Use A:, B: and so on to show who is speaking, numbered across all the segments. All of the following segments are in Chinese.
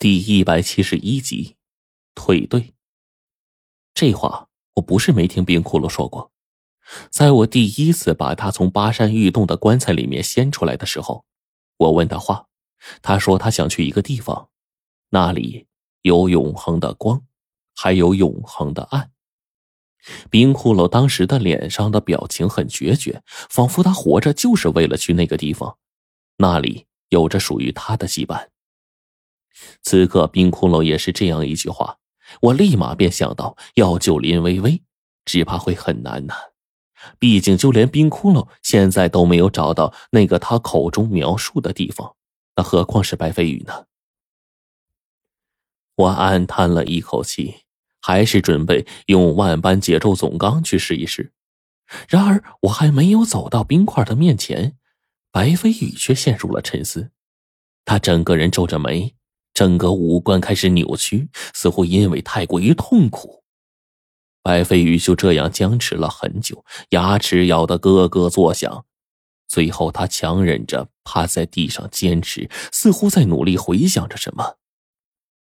A: 第一百七十一集，退队。这话我不是没听冰骷髅说过。在我第一次把他从巴山玉洞的棺材里面掀出来的时候，我问他话，他说他想去一个地方，那里有永恒的光，还有永恒的暗。冰骷髅当时的脸上的表情很决绝，仿佛他活着就是为了去那个地方，那里有着属于他的羁绊。此刻，冰骷髅也是这样一句话，我立马便想到要救林微微，只怕会很难呢。毕竟，就连冰骷髅现在都没有找到那个他口中描述的地方，那何况是白飞羽呢？我暗叹了一口气，还是准备用万般解咒总纲去试一试。然而，我还没有走到冰块的面前，白飞羽却陷入了沉思，他整个人皱着眉。整个五官开始扭曲，似乎因为太过于痛苦。白飞羽就这样僵持了很久，牙齿咬得咯咯作响。最后，他强忍着趴在地上坚持，似乎在努力回想着什么。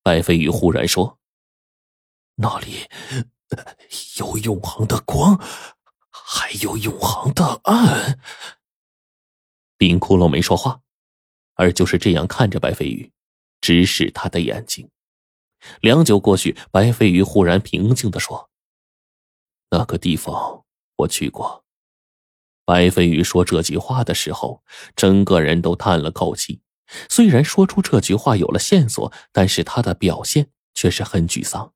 A: 白飞羽忽然说：“那里有永恒的光，还有永恒的暗。”冰窟窿没说话，而就是这样看着白飞羽。直视他的眼睛，良久过去，白飞鱼忽然平静的说：“那个地方我去过。”白飞鱼说这句话的时候，整个人都叹了口气。虽然说出这句话有了线索，但是他的表现却是很沮丧。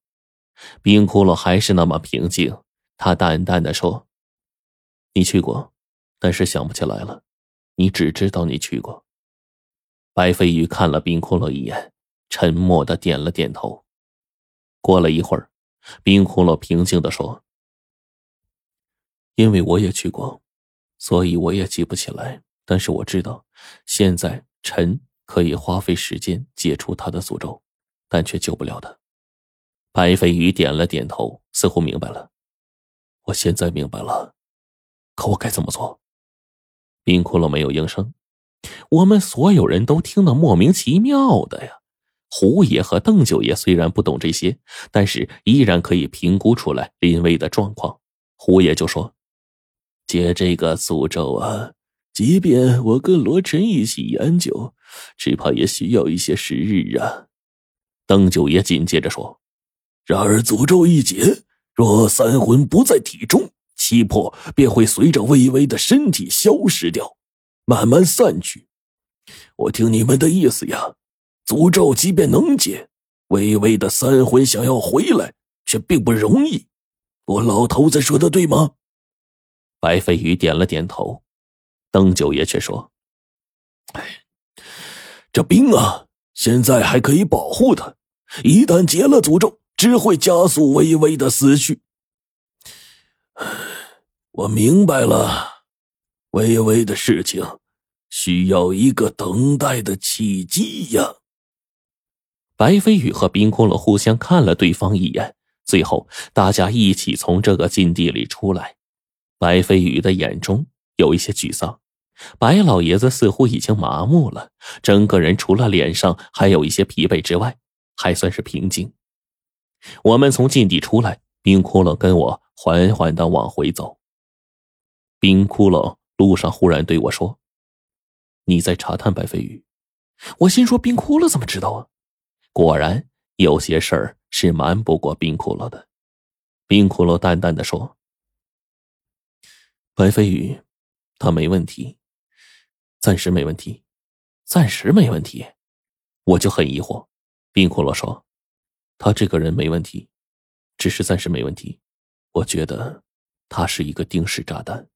A: 冰窟窿还是那么平静，他淡淡的说：“你去过，但是想不起来了。你只知道你去过。”白飞鱼看了冰骷髅一眼，沉默的点了点头。过了一会儿，冰骷髅平静的说：“因为我也去过，所以我也记不起来。但是我知道，现在臣可以花费时间解除他的诅咒，但却救不了他。”白飞鱼点了点头，似乎明白了。我现在明白了，可我该怎么做？冰骷髅没有应声。我们所有人都听得莫名其妙的呀。胡爷和邓九爷虽然不懂这些，但是依然可以评估出来林威的状况。胡爷就说：“解这个诅咒啊，即便我跟罗晨一起研究，只怕也需要一些时日啊。”邓九爷紧接着说：“然而诅咒一解，若三魂不在体中，七魄便会随着微微的身体消失掉。”慢慢散去。我听你们的意思呀，诅咒即便能解，微微的三魂想要回来却并不容易。我老头子说的对吗？白飞宇点了点头。邓九爷却说：“哎，这兵啊，现在还可以保护他，一旦解了诅咒，只会加速微微的死去。”我明白了。微微的事情，需要一个等待的契机呀。白飞宇和冰空了互相看了对方一眼，最后大家一起从这个禁地里出来。白飞宇的眼中有一些沮丧，白老爷子似乎已经麻木了，整个人除了脸上还有一些疲惫之外，还算是平静。我们从禁地出来，冰窟窿跟我缓缓的往回走。冰窟窿。路上忽然对我说：“你在查探白飞宇。”我心说：“冰窟窿怎么知道啊？”果然，有些事儿是瞒不过冰窟窿的。冰窟窿淡淡的说：“白飞宇，他没问题，暂时没问题，暂时没问题。”我就很疑惑。冰窟窿说：“他这个人没问题，只是暂时没问题。我觉得他是一个定时炸弹。”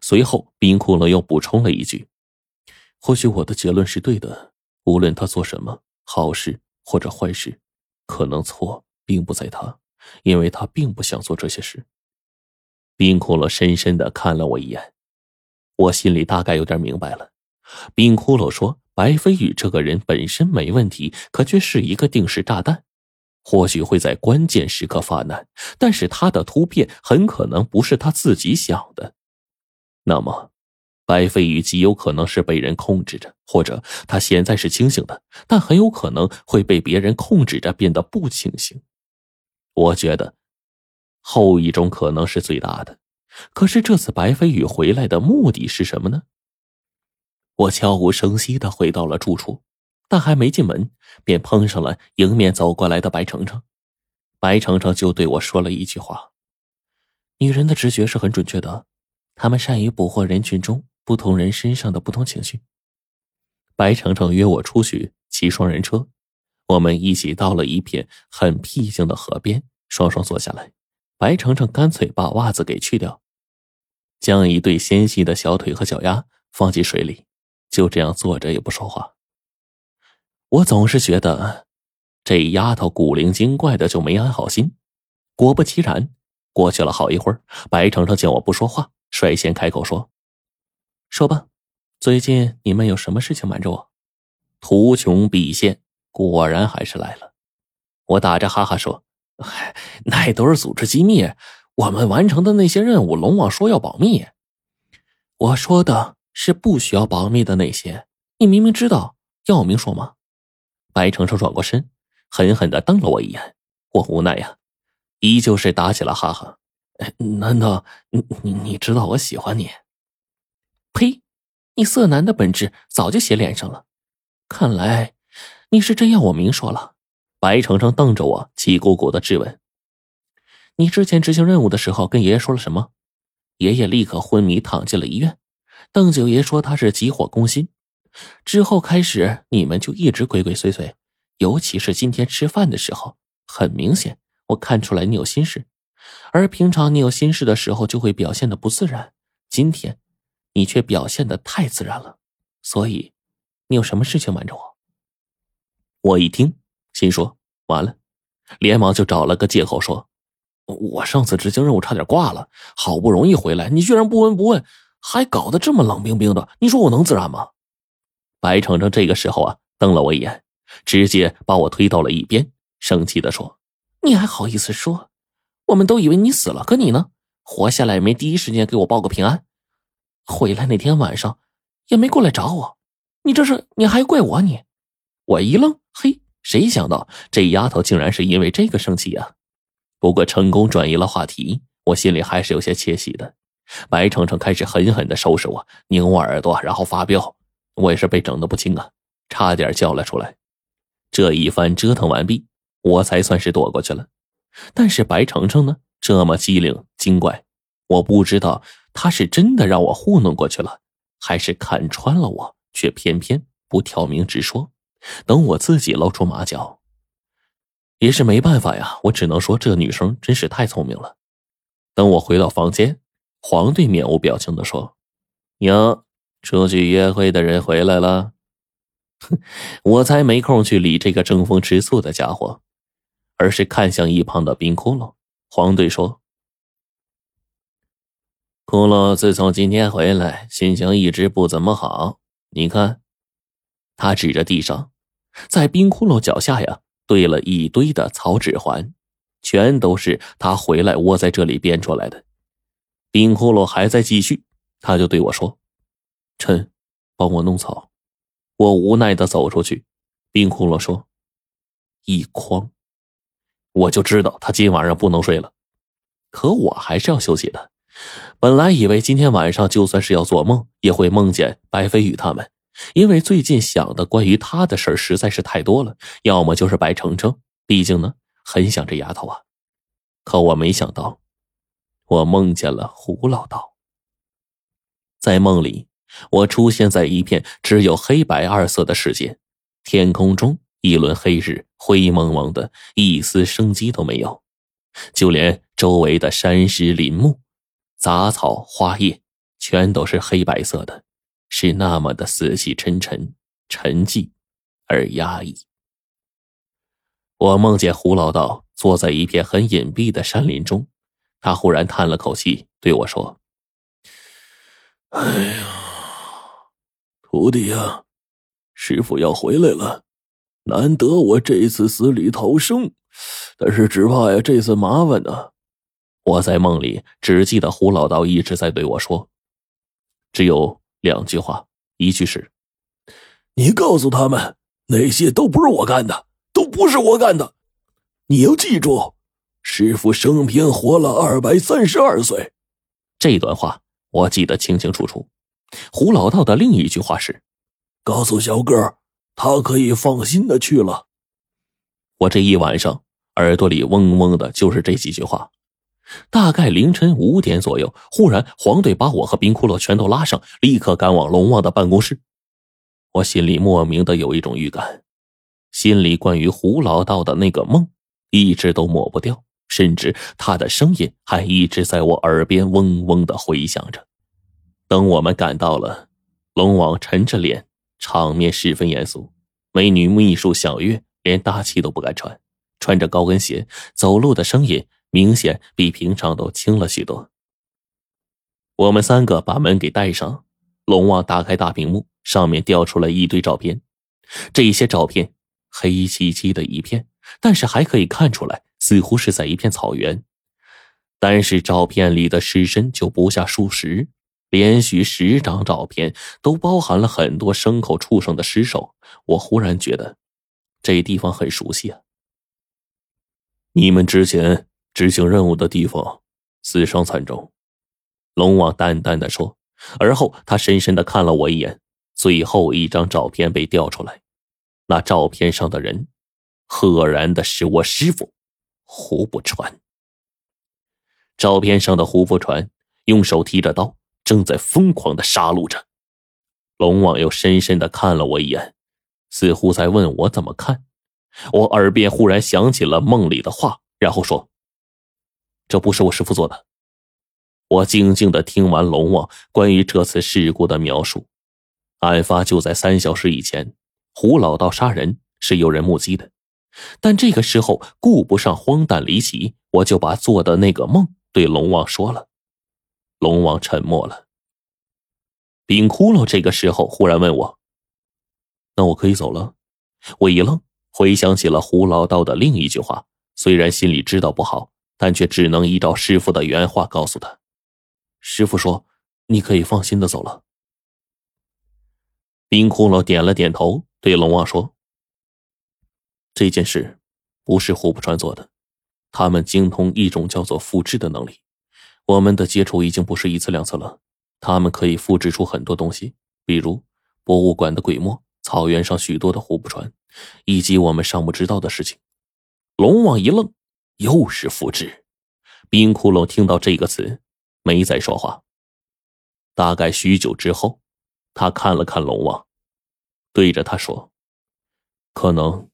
A: 随后，冰窟窿又补充了一句：“或许我的结论是对的。无论他做什么，好事或者坏事，可能错并不在他，因为他并不想做这些事。”冰窟窿深深的看了我一眼，我心里大概有点明白了。冰窟窿说：“白飞宇这个人本身没问题，可却是一个定时炸弹，或许会在关键时刻发难，但是他的突变很可能不是他自己想的。”那么，白飞宇极有可能是被人控制着，或者他现在是清醒的，但很有可能会被别人控制着变得不清醒。我觉得后一种可能是最大的。可是这次白飞宇回来的目的是什么呢？我悄无声息的回到了住处，但还没进门，便碰上了迎面走过来的白程程。白程程就对我说了一句话：“女人的直觉是很准确的，他们善于捕获人群中不同人身上的不同情绪。”白程程约我出去骑双人车，我们一起到了一片很僻静的河边，双双坐下来。白程程干脆把袜子给去掉，将一对纤细的小腿和脚丫放进水里，就这样坐着也不说话。我总是觉得这丫头古灵精怪的，就没安好心。果不其然，过去了好一会儿，白程程见我不说话，率先开口说：“说吧，最近你们有什么事情瞒着我？”图穷匕现，果然还是来了。我打着哈哈说。嗨，那都是组织机密，我们完成的那些任务，龙王说要保密。我说的是不需要保密的那些，你明明知道，要明说吗？白程程转过身，狠狠的瞪了我一眼。我无奈呀，依旧是打起了哈哈。难道你你你知道我喜欢你？呸！你色男的本质早就写脸上了，看来你是真要我明说了。白程程瞪着我，气鼓鼓的质问：“你之前执行任务的时候跟爷爷说了什么？”爷爷立刻昏迷，躺进了医院。邓九爷说他是急火攻心。之后开始，你们就一直鬼鬼祟祟，尤其是今天吃饭的时候，很明显，我看出来你有心事。而平常你有心事的时候，就会表现的不自然。今天，你却表现的太自然了。所以，你有什么事情瞒着我？我一听。心说完了，连忙就找了个借口说：“我上次执行任务差点挂了，好不容易回来，你居然不闻不问，还搞得这么冷冰冰的，你说我能自然吗？”白程程这个时候啊，瞪了我一眼，直接把我推到了一边，生气的说：“你还好意思说？我们都以为你死了，可你呢？活下来没第一时间给我报个平安，回来那天晚上也没过来找我，你这是你还怪我你？”我一愣，嘿。谁想到这丫头竟然是因为这个生气啊！不过成功转移了话题，我心里还是有些窃喜的。白程程开始狠狠的收拾我，拧我耳朵，然后发飙，我也是被整的不轻啊，差点叫了出来。这一番折腾完毕，我才算是躲过去了。但是白程程呢，这么机灵精怪，我不知道他是真的让我糊弄过去了，还是看穿了我，却偏偏不挑明直说。等我自己露出马脚，也是没办法呀。我只能说，这女生真是太聪明了。等我回到房间，黄队面无表情的说：“哟，出去约会的人回来了。”哼，我才没空去理这个争风吃醋的家伙，而是看向一旁的冰窟窿。黄队说：“窟窿自从今天回来，心情一直不怎么好。你看。”他指着地上。在冰窟窿脚下呀，堆了一堆的草纸环，全都是他回来窝在这里编出来的。冰窟窿还在继续，他就对我说：“臣，帮我弄草。”我无奈的走出去。冰窟窿说：“一筐。”我就知道他今晚上不能睡了，可我还是要休息的。本来以为今天晚上就算是要做梦，也会梦见白飞宇他们。因为最近想的关于他的事儿实在是太多了，要么就是白程程，毕竟呢很想这丫头啊。可我没想到，我梦见了胡老道。在梦里，我出现在一片只有黑白二色的世界，天空中一轮黑日，灰蒙蒙的，一丝生机都没有，就连周围的山石林木、杂草花叶，全都是黑白色的。是那么的死气沉沉、沉寂而压抑。我梦见胡老道坐在一片很隐蔽的山林中，他忽然叹了口气，对我说：“哎呀，徒弟呀，师傅要回来了，难得我这次死里逃生，但是只怕呀，这次麻烦呢。”我在梦里只记得胡老道一直在对我说：“只有。”两句话，一句是：“
B: 你告诉他们，那些都不是我干的，都不是我干的。你要记住，师傅生平活了二百三十二岁。”
A: 这段话我记得清清楚楚。胡老道的另一句话是：“
B: 告诉小个，他可以放心的去了。”
A: 我这一晚上耳朵里嗡嗡的，就是这几句话。大概凌晨五点左右，忽然黄队把我和冰骷髅全都拉上，立刻赶往龙王的办公室。我心里莫名的有一种预感，心里关于胡老道的那个梦，一直都抹不掉，甚至他的声音还一直在我耳边嗡嗡的回响着。等我们赶到了，龙王沉着脸，场面十分严肃。美女秘书小月连大气都不敢喘，穿着高跟鞋走路的声音。明显比平常都轻了许多。我们三个把门给带上，龙王打开大屏幕，上面调出来一堆照片。这些照片黑漆漆的一片，但是还可以看出来，似乎是在一片草原。但是照片里的尸身就不下数十，连续十张照片都包含了很多牲口、畜生的尸首。我忽然觉得，这地方很熟悉啊！
B: 你们之前。执行任务的地方，死伤惨重。
A: 龙王淡淡的说，而后他深深的看了我一眼。最后一张照片被调出来，那照片上的人，赫然的是我师傅胡不传。照片上的胡不传用手提着刀，正在疯狂的杀戮着。龙王又深深的看了我一眼，似乎在问我怎么看。我耳边忽然响起了梦里的话，然后说。这不是我师傅做的。我静静的听完龙王关于这次事故的描述。案发就在三小时以前，胡老道杀人是有人目击的，但这个时候顾不上荒诞离奇，我就把做的那个梦对龙王说了。龙王沉默了。冰窟窿这个时候忽然问我：“那我可以走了？”我一愣，回想起了胡老道的另一句话，虽然心里知道不好。但却只能依照师傅的原话告诉他：“师傅说，你可以放心的走了。”冰窟窿点了点头，对龙王说：“这件事不是胡不川做的，他们精通一种叫做复制的能力。我们的接触已经不是一次两次了，他们可以复制出很多东西，比如博物馆的鬼墨、草原上许多的胡不船，以及我们尚不知道的事情。”龙王一愣。又是复制，冰窟窿听到这个词，没再说话。大概许久之后，他看了看龙王，对着他说：“可能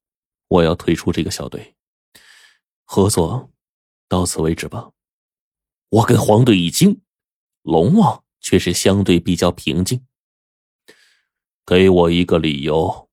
A: 我要退出这个小队，合作到此为止吧。”我跟黄队一惊，龙王却是相对比较平静。给我一个理由。